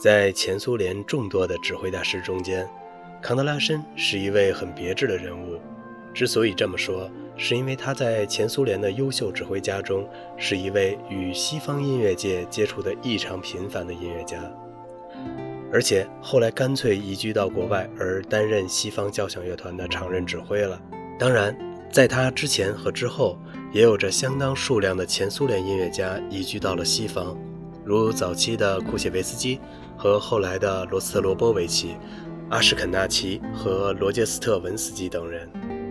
在前苏联众多的指挥大师中间，康德拉申是一位很别致的人物。之所以这么说，是因为他在前苏联的优秀指挥家中是一位与西方音乐界接触的异常频繁的音乐家，而且后来干脆移居到国外，而担任西方交响乐团的常任指挥了。当然，在他之前和之后，也有着相当数量的前苏联音乐家移居到了西方。如早期的库谢维斯基和后来的罗斯特罗波维奇、阿什肯纳奇和罗杰斯特文斯基等人，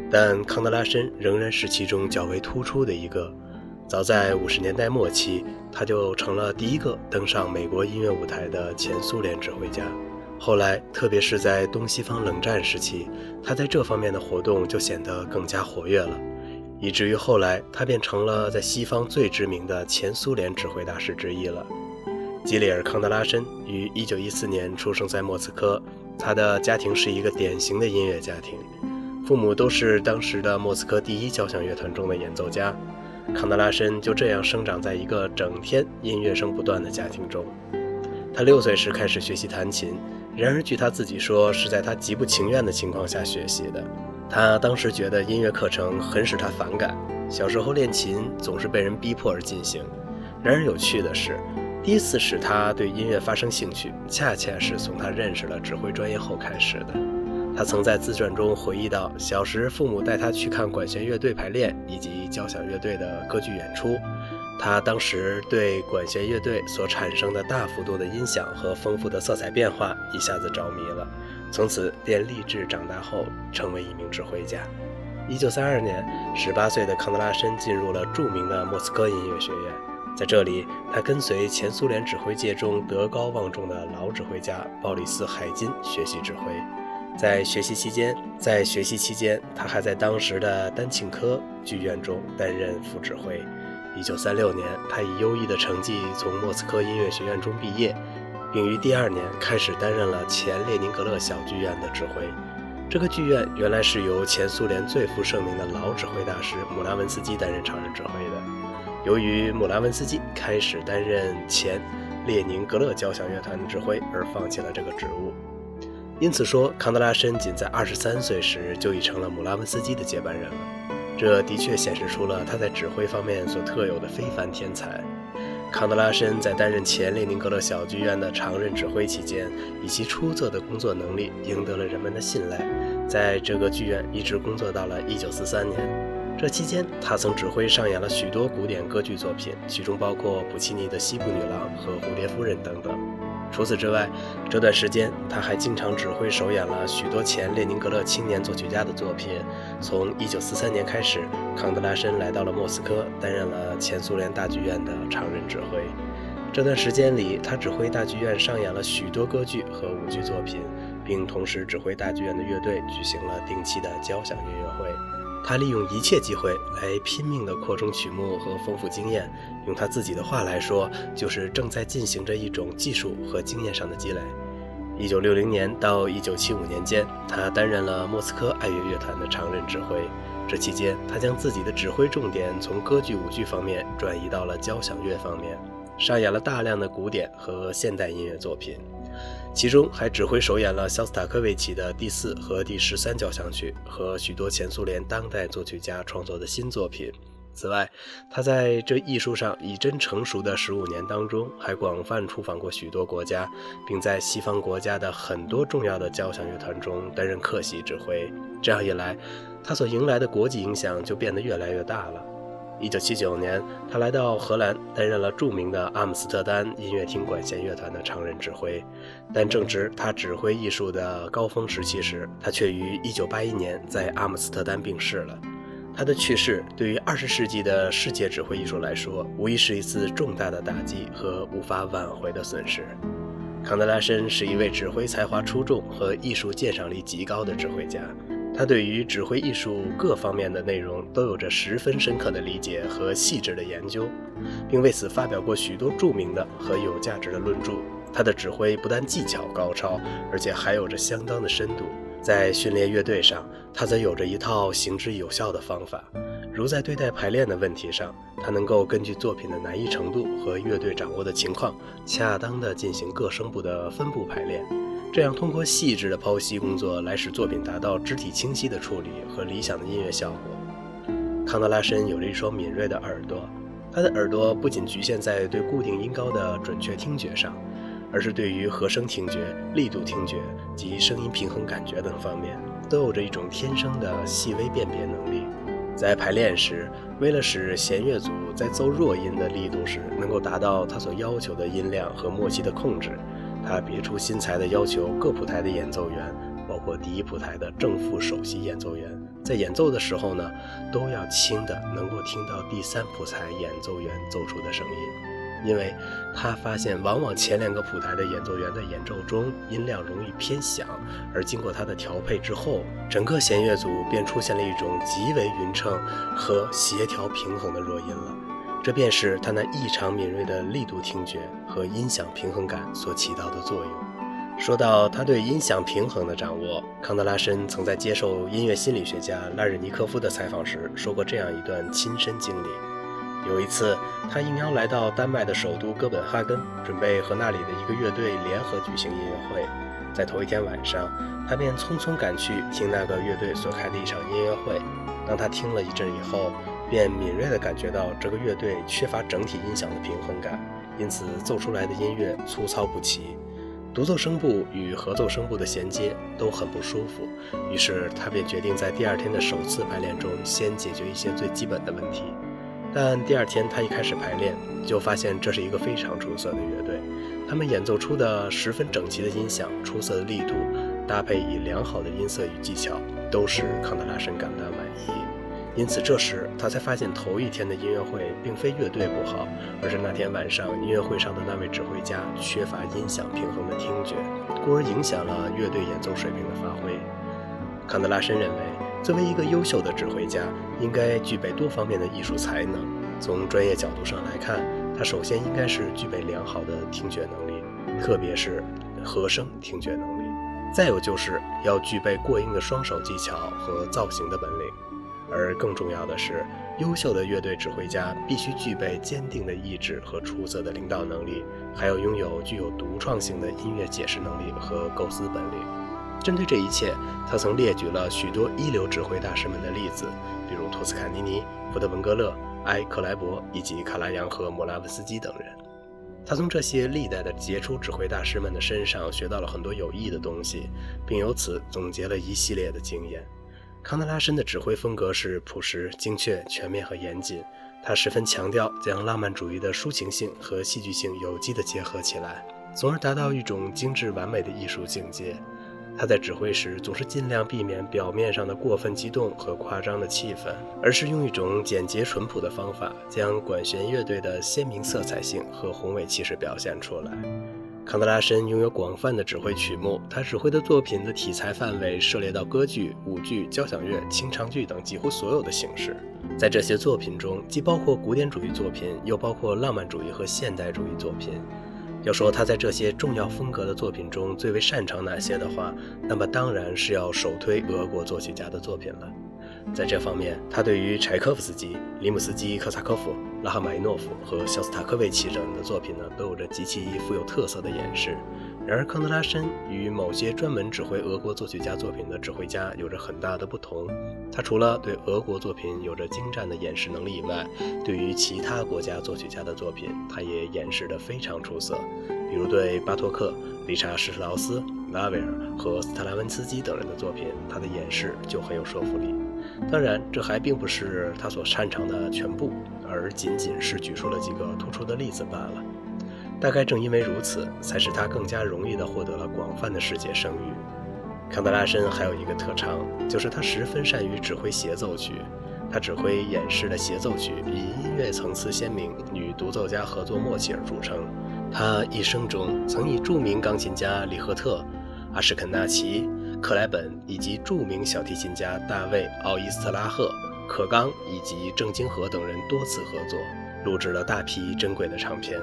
但康德拉申仍然是其中较为突出的一个。早在五十年代末期，他就成了第一个登上美国音乐舞台的前苏联指挥家。后来，特别是在东西方冷战时期，他在这方面的活动就显得更加活跃了。以至于后来，他便成了在西方最知名的前苏联指挥大师之一了。基里尔·康德拉申于1914年出生在莫斯科，他的家庭是一个典型的音乐家庭，父母都是当时的莫斯科第一交响乐团中的演奏家。康德拉申就这样生长在一个整天音乐声不断的家庭中。他六岁时开始学习弹琴，然而据他自己说，是在他极不情愿的情况下学习的。他当时觉得音乐课程很使他反感，小时候练琴总是被人逼迫而进行。然而有趣的是，第一次使他对音乐发生兴趣，恰恰是从他认识了指挥专业后开始的。他曾在自传中回忆到，小时父母带他去看管弦乐队排练以及交响乐队的歌剧演出，他当时对管弦乐队所产生的大幅度的音响和丰富的色彩变化一下子着迷了。从此便立志长大后成为一名指挥家。一九三二年，十八岁的康德拉申进入了著名的莫斯科音乐学院，在这里，他跟随前苏联指挥界中德高望重的老指挥家鲍里斯·海金学习指挥。在学习期间，在学习期间，他还在当时的丹庆科剧院中担任副指挥。一九三六年，他以优异的成绩从莫斯科音乐学院中毕业。并于第二年开始担任了前列宁格勒小剧院的指挥。这个剧院原来是由前苏联最负盛名的老指挥大师姆拉文斯基担任常任指挥的。由于姆拉文斯基开始担任前列宁格勒交响乐团的指挥而放弃了这个职务，因此说康德拉申仅在二十三岁时就已成了姆拉文斯基的接班人了。这的确显示出了他在指挥方面所特有的非凡天才。康德拉申在担任前列宁格勒小剧院的常任指挥期间，以其出色的工作能力赢得了人们的信赖，在这个剧院一直工作到了1943年。这期间，他曾指挥上演了许多古典歌剧作品，其中包括普契尼的《西部女郎》和《蝴蝶夫人》等等。除此之外，这段时间他还经常指挥首演了许多前列宁格勒青年作曲家的作品。从1943年开始，康德拉申来到了莫斯科，担任了前苏联大剧院的常任指挥。这段时间里，他指挥大剧院上演了许多歌剧和舞剧作品，并同时指挥大剧院的乐队举行了定期的交响音乐会。他利用一切机会来拼命地扩充曲目和丰富经验。用他自己的话来说，就是正在进行着一种技术和经验上的积累。一九六零年到一九七五年间，他担任了莫斯科爱乐乐团的常任指挥。这期间，他将自己的指挥重点从歌剧、舞剧方面转移到了交响乐方面，上演了大量的古典和现代音乐作品。其中还指挥首演了肖斯塔科维奇的第四和第十三交响曲和许多前苏联当代作曲家创作的新作品。此外，他在这艺术上已臻成熟的十五年当中，还广泛出访过许多国家，并在西方国家的很多重要的交响乐团中担任客席指挥。这样一来，他所迎来的国际影响就变得越来越大了。一九七九年，他来到荷兰，担任了著名的阿姆斯特丹音乐厅管弦乐团的常任指挥。但正值他指挥艺术的高峰时期时，他却于一九八一年在阿姆斯特丹病逝了。他的去世对于二十世纪的世界指挥艺术来说，无疑是一次重大的打击和无法挽回的损失。康德拉申是一位指挥才华出众和艺术鉴赏力极高的指挥家。他对于指挥艺术各方面的内容都有着十分深刻的理解和细致的研究，并为此发表过许多著名的和有价值的论著。他的指挥不但技巧高超，而且还有着相当的深度。在训练乐队上，他则有着一套行之有效的方法。如在对待排练的问题上，他能够根据作品的难易程度和乐队掌握的情况，恰当地进行各声部的分部排练，这样通过细致的剖析工作来使作品达到肢体清晰的处理和理想的音乐效果。康德拉申有着一双敏锐的耳朵，他的耳朵不仅局限在对固定音高的准确听觉上，而是对于和声听觉、力度听觉及声音平衡感觉等方面，都有着一种天生的细微辨别能力。在排练时，为了使弦乐组在奏弱音的力度时能够达到他所要求的音量和默契的控制，他别出心裁地要求各谱台的演奏员，包括第一谱台的正副首席演奏员，在演奏的时候呢，都要轻的能够听到第三谱台演奏员奏出的声音。因为他发现，往往前两个谱台的演奏员在演奏中音量容易偏响，而经过他的调配之后，整个弦乐组便出现了一种极为匀称和协调平衡的弱音了。这便是他那异常敏锐的力度听觉和音响平衡感所起到的作用。说到他对音响平衡的掌握，康德拉申曾在接受音乐心理学家拉日尼科夫的采访时说过这样一段亲身经历。有一次，他应邀来到丹麦的首都哥本哈根，准备和那里的一个乐队联合举行音乐会。在头一天晚上，他便匆匆赶去听那个乐队所开的一场音乐会。当他听了一阵以后，便敏锐地感觉到这个乐队缺乏整体音响的平衡感，因此奏出来的音乐粗糙不齐，独奏声部与合奏声部的衔接都很不舒服。于是他便决定在第二天的首次排练中先解决一些最基本的问题。但第二天他一开始排练，就发现这是一个非常出色的乐队。他们演奏出的十分整齐的音响、出色的力度，搭配以良好的音色与技巧，都使康德拉申感到。因此，这时他才发现头一天的音乐会并非乐队不好，而是那天晚上音乐会上的那位指挥家缺乏音响平衡的听觉，故而影响了乐队演奏水平的发挥。康德拉申认为。作为一个优秀的指挥家，应该具备多方面的艺术才能。从专业角度上来看，他首先应该是具备良好的听觉能力，特别是和声听觉能力。再有就是要具备过硬的双手技巧和造型的本领。而更重要的是，优秀的乐队指挥家必须具备坚定的意志和出色的领导能力，还要拥有具有独创性的音乐解释能力和构思本领。针对这一切，他曾列举了许多一流指挥大师们的例子，比如托斯卡尼尼、福特文格勒、埃克莱伯以及卡拉扬和莫拉文斯基等人。他从这些历代的杰出指挥大师们的身上学到了很多有益的东西，并由此总结了一系列的经验。康德拉申的指挥风格是朴实、精确、全面和严谨。他十分强调将浪漫主义的抒情性和戏剧性有机地结合起来，从而达到一种精致完美的艺术境界。他在指挥时总是尽量避免表面上的过分激动和夸张的气氛，而是用一种简洁淳朴的方法，将管弦乐队的鲜明色彩性和宏伟气势表现出来。康德拉申拥有广泛的指挥曲目，他指挥的作品的题材范围涉猎到歌剧、舞剧、交响乐、清唱剧等几乎所有的形式。在这些作品中，既包括古典主义作品，又包括浪漫主义和现代主义作品。要说他在这些重要风格的作品中最为擅长哪些的话，那么当然是要首推俄国作曲家的作品了。在这方面，他对于柴可夫斯基、里姆斯基科萨科夫、拉赫玛尼诺夫和肖斯塔科维奇等人的作品呢，都有着极其富有特色的演示。然而，康德拉申与某些专门指挥俄国作曲家作品的指挥家有着很大的不同。他除了对俄国作品有着精湛的演示能力以外，对于其他国家作曲家的作品，他也演示得非常出色。比如对巴托克、理查施特劳斯、拉威尔和斯特拉文斯基等人的作品，他的演示就很有说服力。当然，这还并不是他所擅长的全部，而仅仅是举出了几个突出的例子罢了。大概正因为如此，才使他更加容易地获得了广泛的世界声誉。康德拉申还有一个特长，就是他十分善于指挥协奏曲。他指挥演示的协奏曲以音乐层次鲜明、与独奏家合作默契而著称。他一生中曾以著名钢琴家里赫特、阿什肯纳奇、克莱本以及著名小提琴家大卫·奥伊斯特拉赫、可刚以及郑京和等人多次合作，录制了大批珍贵的唱片。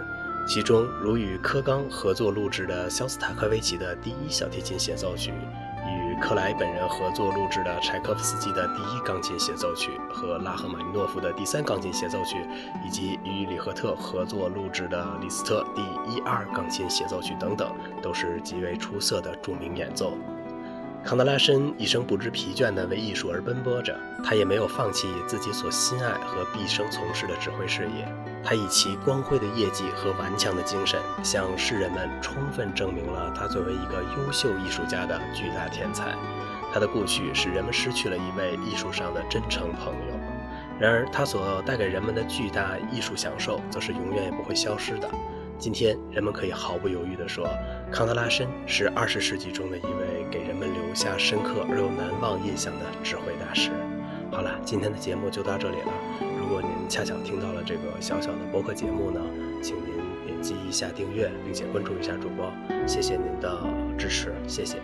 其中，如与柯刚合作录制的肖斯塔科维奇的第一小提琴协奏曲，与克莱本人合作录制的柴可夫斯基的第一钢琴协奏曲和拉赫玛尼诺夫的第三钢琴协奏曲，以及与里赫特合作录制的李斯特第一二钢琴协奏曲等等，都是极为出色的著名演奏。康德拉申一生不知疲倦地为艺术而奔波着，他也没有放弃自己所心爱和毕生从事的指挥事业。他以其光辉的业绩和顽强的精神，向世人们充分证明了他作为一个优秀艺术家的巨大天才。他的故去使人们失去了一位艺术上的真诚朋友，然而他所带给人们的巨大艺术享受，则是永远也不会消失的。今天，人们可以毫不犹豫地说，康德拉申是二十世纪中的一位给人们下深刻而又难忘印象的智慧大师。好了，今天的节目就到这里了。如果您恰巧听到了这个小小的播客节目呢，请您点击一下订阅，并且关注一下主播。谢谢您的支持，谢谢。